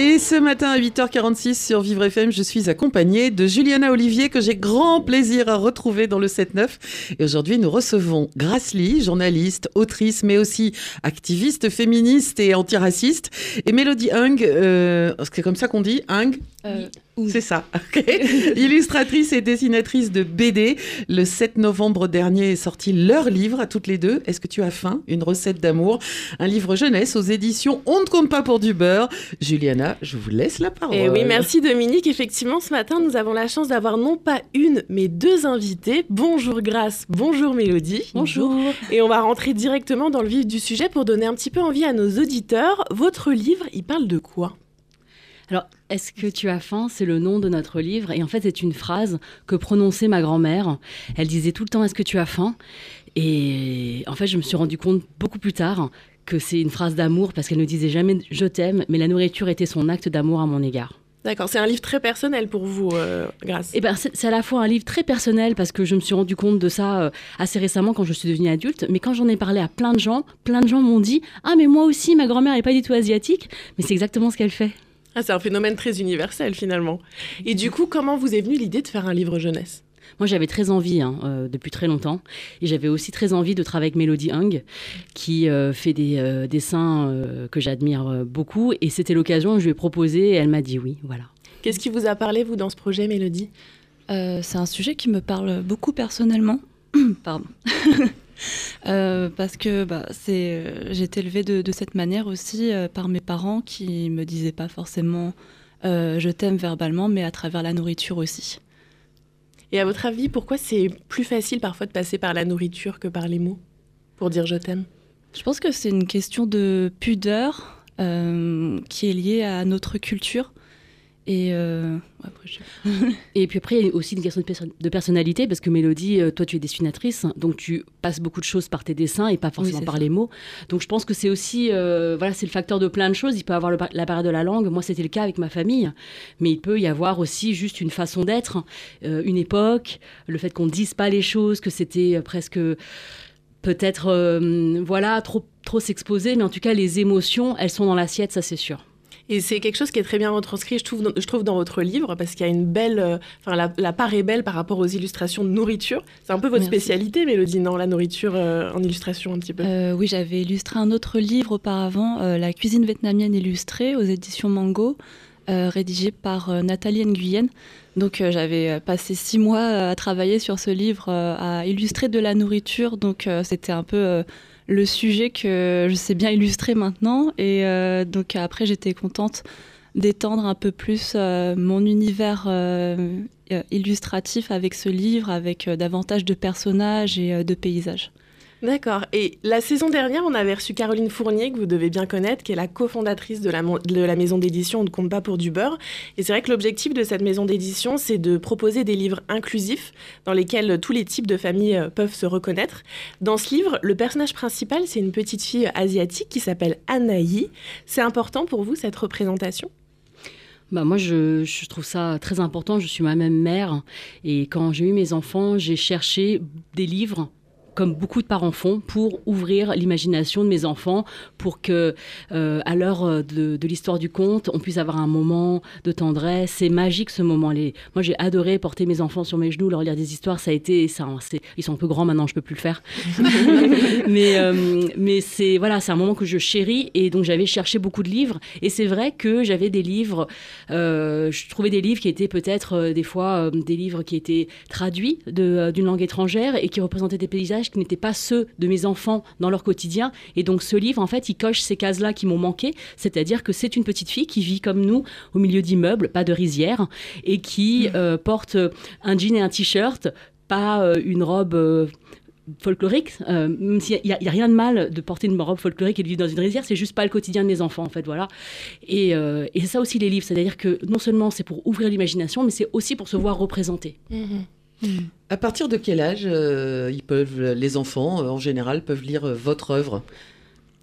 Et ce matin à 8h46 sur Vivre FM, je suis accompagnée de Juliana Olivier que j'ai grand plaisir à retrouver dans le 7-9. Et aujourd'hui, nous recevons Grace Lee, journaliste, autrice, mais aussi activiste féministe et antiraciste. Et Mélodie Hung, euh, c'est comme ça qu'on dit, Hung? C'est ça. ok. Illustratrice et dessinatrice de BD. Le 7 novembre dernier est sorti leur livre à toutes les deux. Est-ce que tu as faim? Une recette d'amour. Un livre jeunesse aux éditions On ne compte pas pour du beurre. Juliana, je vous laisse la parole. Eh oui, merci Dominique. Effectivement, ce matin, nous avons la chance d'avoir non pas une, mais deux invités. Bonjour Grâce, bonjour Mélodie. Bonjour. Et on va rentrer directement dans le vif du sujet pour donner un petit peu envie à nos auditeurs. Votre livre, il parle de quoi? Alors, est-ce que tu as faim? C'est le nom de notre livre. Et en fait, c'est une phrase que prononçait ma grand-mère. Elle disait tout le temps Est-ce que tu as faim? Et en fait, je me suis rendu compte beaucoup plus tard que c'est une phrase d'amour parce qu'elle ne disait jamais Je t'aime, mais la nourriture était son acte d'amour à mon égard. D'accord, c'est un livre très personnel pour vous, euh, Grâce. Eh ben, c'est à la fois un livre très personnel parce que je me suis rendu compte de ça euh, assez récemment quand je suis devenue adulte, mais quand j'en ai parlé à plein de gens, plein de gens m'ont dit Ah, mais moi aussi, ma grand-mère n'est pas du tout asiatique, mais c'est exactement ce qu'elle fait. Ah, c'est un phénomène très universel finalement. Et du coup, comment vous est venue l'idée de faire un livre jeunesse? Moi, j'avais très envie hein, euh, depuis très longtemps. Et j'avais aussi très envie de travailler avec Mélodie Hung, qui euh, fait des euh, dessins euh, que j'admire euh, beaucoup. Et c'était l'occasion, je lui ai proposé et elle m'a dit oui. Voilà. Qu'est-ce qui vous a parlé, vous, dans ce projet, Mélodie? Euh, c'est un sujet qui me parle beaucoup personnellement. Pardon. Euh, parce que bah, c'est, euh, j'ai été élevée de, de cette manière aussi euh, par mes parents qui me disaient pas forcément je t'aime verbalement, mais à travers la nourriture aussi. Et à votre avis, pourquoi c'est plus facile parfois de passer par la nourriture que par les mots pour dire je t'aime? Je pense que c'est une question de pudeur qui est liée à notre culture. Et euh, après, je- Et puis après, il y a aussi une question de, perso- de personnalité, parce que Mélodie, euh, toi, tu es dessinatrice, donc tu passes beaucoup de choses par tes dessins et pas forcément par ça. les mots. Donc je pense que c'est aussi, euh, voilà, c'est le facteur de plein de choses. Il peut y avoir la barrière de la langue. Moi, c'était le cas avec ma famille, mais il peut y avoir aussi juste une façon d'être, euh, une époque, le fait qu'on ne dise pas les choses, que c'était presque peut-être, voilà, trop trop s'exposer, mais en tout cas, les émotions, elles sont dans l'assiette, ça c'est sûr. Et c'est quelque chose qui est très bien retranscrit, je trouve, dans- je trouve dans votre livre, parce qu'il y a une belle. euh, Enfin, la, la part est belle par rapport aux illustrations de nourriture. C'est un peu votre Merci. spécialité, Mélodie, non La nourriture euh, en illustration, un petit peu? Euh, oui, j'avais illustré un autre livre auparavant, euh, La cuisine vietnamienne illustrée aux éditions Mango, euh, rédigé par euh, Nathalie Nguyen. Donc euh, j'avais passé six mois à travailler sur ce livre, à illustrer de la nourriture. Donc c'était un peu le sujet que je sais bien illustrer maintenant. Et euh, donc après, j'étais contente d'étendre un peu plus euh, mon univers euh, illustratif avec ce livre, avec davantage de personnages et de paysages. D'accord. Et la saison dernière, on avait reçu Caroline Fournier, que vous devez bien connaître, qui est la cofondatrice de la, de la maison d'édition On ne compte pas pour du beurre. Et c'est vrai que l'objectif de cette maison d'édition, c'est de proposer des livres inclusifs dans lesquels tous les types de familles euh, peuvent se reconnaître. Dans ce livre, le personnage principal, c'est une petite fille asiatique qui s'appelle Anaï. C'est important pour vous, cette représentation? Bah moi, je, je trouve ça très important. Je suis moi-même mère. Et quand j'ai eu mes enfants, j'ai cherché des livres comme beaucoup de parents font, pour ouvrir l'imagination de mes enfants, pour que, euh, à l'heure de, de l'histoire du conte, on puisse avoir un moment de tendresse. C'est magique ce moment. Les... Moi, j'ai adoré porter mes enfants sur mes genoux, leur lire des histoires. Ça a été, ça, c'est- ils sont un peu grands maintenant, je peux plus le faire. mais euh, mais c'est voilà, c'est un moment que je chéris et donc j'avais cherché beaucoup de livres. Et c'est vrai que j'avais des livres, euh, je trouvais des livres qui étaient peut-être euh, des fois euh, des livres qui étaient traduits euh, d'une langue étrangère et qui représentaient des paysages qui n'étaient pas ceux de mes enfants dans leur quotidien. Et donc ce livre, en fait, il coche ces cases-là qui m'ont manqué, c'est-à-dire que c'est une petite fille qui vit comme nous au milieu d'immeubles, pas de rizières, et qui euh, porte un jean et un t-shirt, pas euh, une robe. euh, folklorique, euh, même s'il n'y a, il y a rien de mal de porter une robe folklorique et de vivre dans une rizière, c'est juste pas le quotidien de mes enfants, en fait, voilà. Et, euh, et c'est ça aussi les livres, c'est-à-dire que non seulement c'est pour ouvrir l'imagination, mais c'est aussi pour se voir représenter. À partir de quel âge euh, ils peuvent, les enfants euh, en général peuvent lire euh, votre œuvre?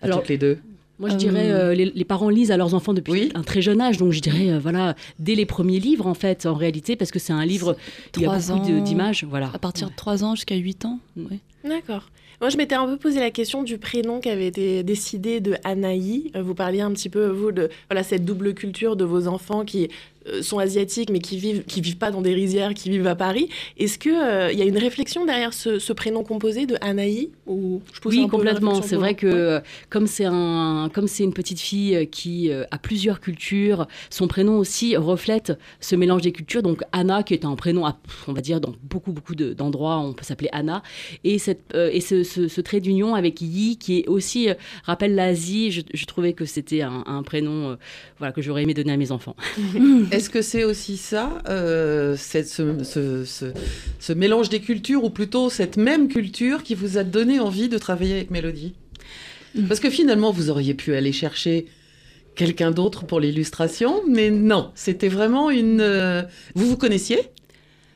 À Alors, toutes les deux? Moi, je dirais, euh, les, les parents lisent à leurs enfants depuis Oui. un très jeune âge, donc je dirais, euh, voilà, dès les premiers livres, en fait, en réalité, parce que c'est un livre, il y a beaucoup d'images, voilà. À partir de 3 ans jusqu'à 8 ans. Mm. oui. D'accord. Moi, je m'étais un peu posé la question du prénom qui avait été décidé de Anaï. Vous parliez un petit peu, vous, de voilà, cette double culture de vos enfants qui sont asiatiques, mais qui vivent, qui vivent pas dans des rizières, qui vivent à Paris. Est-ce qu'il il y a une réflexion derrière ce, ce prénom composé de Anaï ou je Oui, complètement. C'est vrai que Ouais. euh, comme c'est un, comme c'est une petite fille euh, qui euh, a plusieurs cultures, son prénom aussi reflète ce mélange des cultures. Donc Anna, qui est un prénom, à- on va dire dans beaucoup beaucoup de- d'endroits, on peut s'appeler Anna, et cette euh, et ce, ce- ce trait d'union avec Yi, qui est aussi euh, rappelle l'Asie. Je, je trouvais que c'était un, un prénom, euh, voilà, que j'aurais aimé donner à mes enfants. Est-ce que c'est aussi ça, euh, cette- ce, ce- ce- ce mélange des cultures, ou plutôt cette même culture qui vous a donné envie de travailler avec Mélodie? Parce que finalement, vous auriez pu aller chercher quelqu'un d'autre pour l'illustration, mais non, c'était vraiment une... euh, Vous vous connaissiez?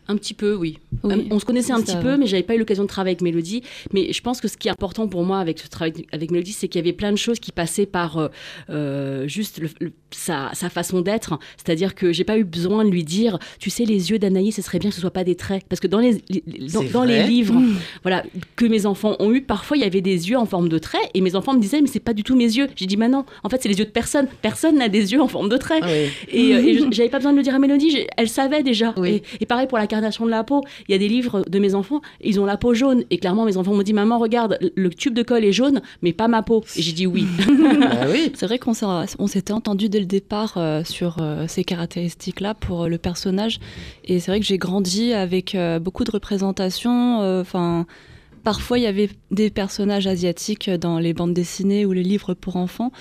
Un petit peu, oui. Oui. Euh, On se connaissait un petit peu, mais j'avais pas eu l'occasion de travailler avec Mélodie. Mais je pense que ce qui est important pour moi avec ce travail avec Mélodie, c'est qu'il y avait plein de choses qui passaient par euh, euh, juste le- le- sa, sa façon d'être. C'est-à-dire que j'ai pas eu besoin de lui dire, tu sais, les yeux d'Anaïs, ce serait bien que ce soit pas des traits, parce que dans les, les- dans, les livres, Mmh. voilà, que mes enfants ont eu, parfois il y avait des yeux en forme de traits, et mes enfants me disaient, mais c'est pas du tout mes yeux. J'ai dit, mais non, en fait c'est les yeux de personne. Personne n'a des yeux en forme de traits. Ah oui. Et, euh, et je- j'avais pas besoin de le dire à Mélodie, elle savait déjà. Oui. Et, et pareil pour la de la peau. Il y a des livres de mes enfants, ils ont la peau jaune. Et clairement, mes enfants m'ont dit Maman, regarde, le tube de colle est jaune, mais pas ma peau. Et j'ai dit oui. Ah oui. C'est vrai qu'on s'est- on s'était entendu dès le départ euh, sur euh, ces caractéristiques-là pour euh, le personnage. Et c'est vrai que j'ai grandi avec euh, beaucoup de représentations. euh, Enfin, parfois il y avait des personnages asiatiques dans les bandes dessinées ou les livres pour enfants.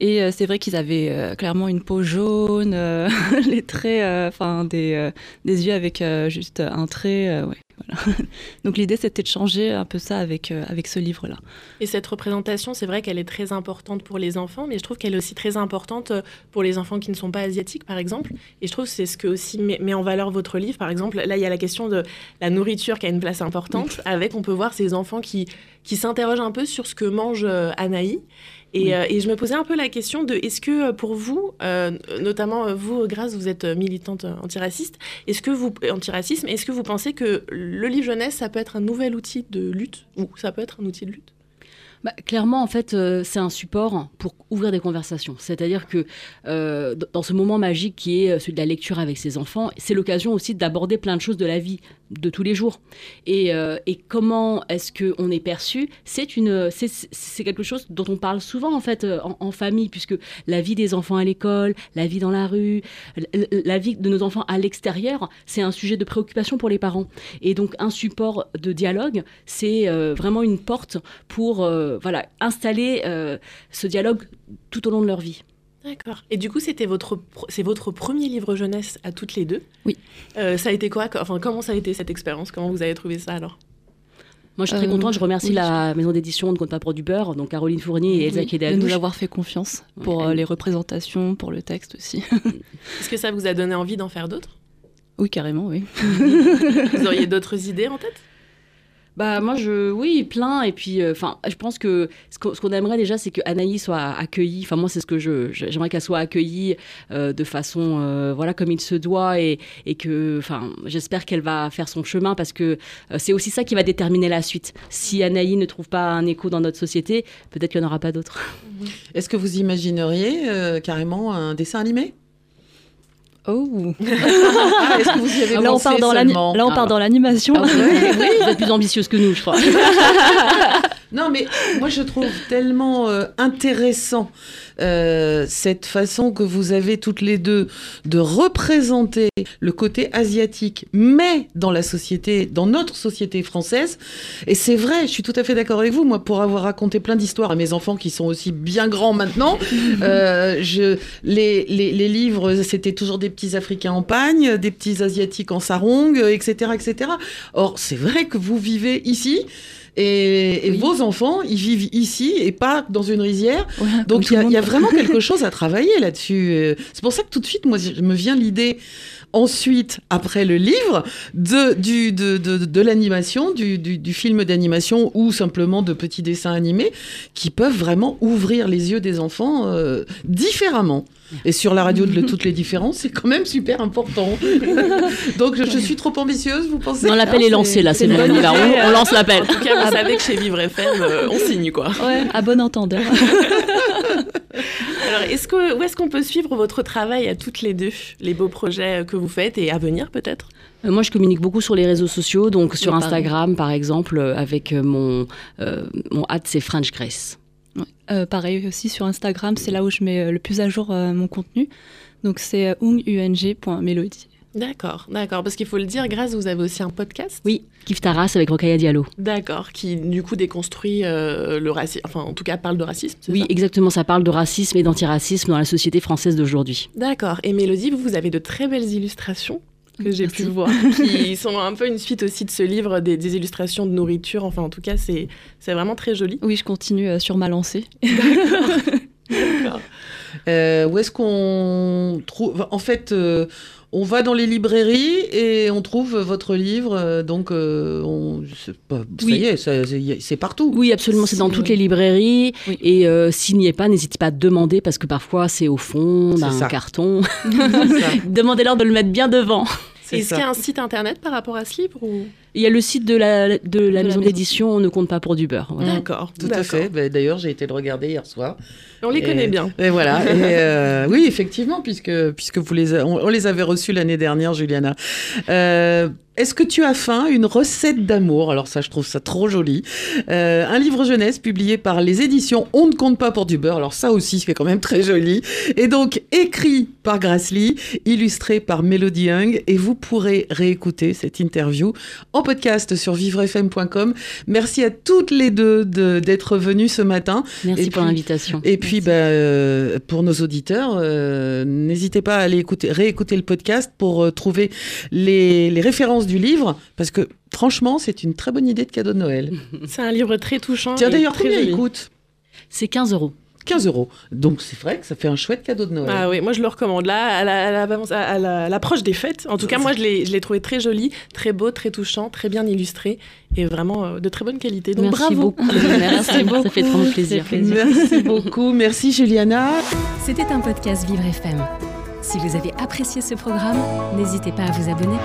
Et euh, c'est vrai qu'ils avaient euh, clairement une peau jaune, euh, les traits, enfin des, des yeux avec juste un trait. ouais, voilà. Donc l'idée c'était de changer un peu ça avec, avec ce livre-là. Et cette représentation, c'est vrai qu'elle est très importante pour les enfants, mais je trouve qu'elle est aussi très importante pour les enfants qui ne sont pas asiatiques, par exemple. Et je trouve que c'est ce que aussi met, met en valeur votre livre. Par exemple, là, il y a la question de la nourriture qui a une place importante. Avec, on peut voir ces enfants qui, qui s'interrogent un peu sur ce que mange Anaï. Et, Oui. euh, et je me posais un peu la question de est-ce que euh, pour vous, euh, notamment vous, Grace, vous êtes militante antiraciste, est-ce que vous antiracisme, est-ce que vous pensez que le livre jeunesse, ça peut être un nouvel outil de lutte ou ça peut être un outil de lutte? Bah, clairement, en fait, euh, c'est un support pour ouvrir des conversations. C'est-à-dire que euh, dans ce moment magique qui est celui de la lecture avec ses enfants, c'est l'occasion aussi d'aborder plein de choses de la vie de tous les jours. Et, euh, et comment est-ce qu'on est perçu? C'est quelque chose dont on parle souvent en fait euh, en, famille, puisque la vie des enfants à l'école, la vie dans la rue, la vie de nos enfants à l'extérieur, c'est un sujet de préoccupation pour les parents. Et donc un support de dialogue, c'est euh, vraiment une porte pour voilà, installer ce dialogue tout au long de leur vie. D'accord. Et du coup, c'était votre, c'est votre premier livre jeunesse à toutes les deux? Oui. Euh, ça a été quoi? Enfin, comment ça a été cette expérience? Comment vous avez trouvé ça alors? Moi, je suis très Euh, contente. Je remercie oui, la maison d'édition On ne compte pas pour du beurre, donc Caroline Fournier et Elsa Oui, de nous avoir fait confiance pour Ouais, euh, les représentations, pour le texte aussi. Est-ce que ça vous a donné envie d'en faire d'autres? Oui, carrément, oui. Vous auriez d'autres idées en tête? Bah moi je oui plein. Et puis enfin je pense que ce qu'on aimerait déjà c'est que Anaïs soit accueillie. Enfin moi c'est ce que je j'aimerais qu'elle soit accueillie euh, de façon euh, voilà comme il se doit. Et et que enfin j'espère qu'elle va faire son chemin parce que euh, c'est aussi ça qui va déterminer la suite. Si Anaïs ne trouve pas un écho dans notre société peut-être qu'il n'y en aura pas d'autres. Est-ce que vous imagineriez euh, carrément un dessin animé? Oh Ah, Est-ce que vous y avez Là, on part dans Ah. part dans l'animation. Ah oui, vous êtes plus ambitieuse que nous je crois Non, mais moi je trouve tellement euh, intéressant euh, cette façon que vous avez toutes les deux de représenter le côté asiatique, mais dans la société, dans notre société française. Et c'est vrai, je suis tout à fait d'accord avec vous. Moi, pour avoir raconté plein d'histoires à mes enfants qui sont aussi bien grands maintenant, euh, je, les, les, les livres, c'était toujours des petits Africains en pagne, des petits Asiatiques en sarong, etc., etc. Or, c'est vrai que vous vivez ici. Et, et Oui. vos enfants, ils vivent ici et pas dans une rizière. Donc il y, a- y vraiment quelque chose à travailler là-dessus. Euh, C'est pour ça que tout de suite, moi, je me vient l'idée ensuite, après le livre, de, du, de, de, de l'animation, du, du, du film d'animation ou simplement de petits dessins animés qui peuvent vraiment ouvrir les yeux des enfants euh, différemment. Et sur la radio de toutes les différences, c'est quand même super important. Donc je, je suis trop ambitieuse, vous pensez Non, l'appel est lancé là, c'est bon. On, on- on lance l'appel. En tout cas, vous savez que chez Vivre FM, euh, on signe quoi. Ouais, à bon entendeur. Alors, est-ce que, où est-ce qu'on peut suivre votre travail à toutes les deux, les beaux projets que vous faites et à venir peut-être? Euh, Moi, je communique beaucoup sur les réseaux sociaux, donc sur Oui. Instagram, par exemple, euh, avec euh, mon euh, mon hâte, c'est French Grace. Ouais. Euh, pareil aussi sur Instagram, c'est là où je mets euh, le plus à jour euh, mon contenu. Donc c'est euh, ung.melody. D'accord, d'accord. Parce qu'il faut le dire, Grâce, vous avez aussi un podcast. Oui, Kif Taras avec Rokaya Diallo. D'accord, qui du coup déconstruit euh, le racisme, enfin en tout cas parle de racisme. Oui, ça? exactement. Ça parle de racisme et d'antiracisme dans la société française d'aujourd'hui. D'accord. Et Mélodie, vous, vous avez de très belles illustrations que j'ai pu voir, qui sont un peu une suite aussi de ce livre, des, des illustrations de nourriture. Enfin, en tout cas, c'est c'est vraiment très joli. Oui, je continue euh, sur ma lancée. D'accord. Euh, où est-ce qu'on trouve En fait, euh, on va dans les librairies et on trouve votre livre. euh, donc, euh, on... ça Oui. y est, c'est partout. Oui, absolument. C'est dans toutes les librairies. Oui. Et euh, s'il n'y est pas, n'hésitez pas à demander parce que parfois c'est au fond C'est d'un carton. Demandez-leur de le mettre bien devant. Est-ce qu'il y a un site internet par rapport à ce livre ou... Il y a le site de la, de la maison d'édition On ne compte pas pour du beurre. Voilà. D'accord. Tout à fait. Ben, D'ailleurs, j'ai été le regarder hier soir. On les Et- connaît bien. Et voilà. Et, euh, oui, effectivement, puisque, puisque vous les, a- on, on les avait reçus l'année dernière, Juliana. Euh, Est-ce que tu as faim? Une recette d'amour? Alors ça, je trouve ça trop joli. Euh, un livre jeunesse publié par les éditions On ne compte pas pour du beurre. Alors ça aussi, c'est quand même très joli. Et donc, écrit par Grace Lee, illustré par Melody Young. Et vous pourrez réécouter cette interview en podcast sur vivrefm.com. Merci à toutes les deux de- d'être venues ce matin. Merci Et pour puis- l'invitation. Et puis, bah, euh, pour nos auditeurs, euh, n'hésitez pas à aller écouter, réécouter le podcast pour euh, trouver les, les références du livre, parce que franchement, c'est une très bonne idée de cadeau de Noël. C'est un livre très touchant. Tiens, d'ailleurs, combien il coûte? C'est 15 euros. 15 euros. Donc, c'est vrai que ça fait un chouette cadeau de Noël. Ah oui, moi je le recommande. Là, à la- à la- à la- à l'approche des fêtes, en tout cas, moi je l'ai je l'ai trouvé très joli, très beau, très touchant, très bien illustré et vraiment euh, de très bonne qualité. Donc Merci bravo. beaucoup. Merci beaucoup. Ça fait plaisir. C'est plaisir. Merci beaucoup. Merci, Juliana. C'était un podcast Vivre FM. Si vous avez apprécié ce programme, n'hésitez pas à vous abonner.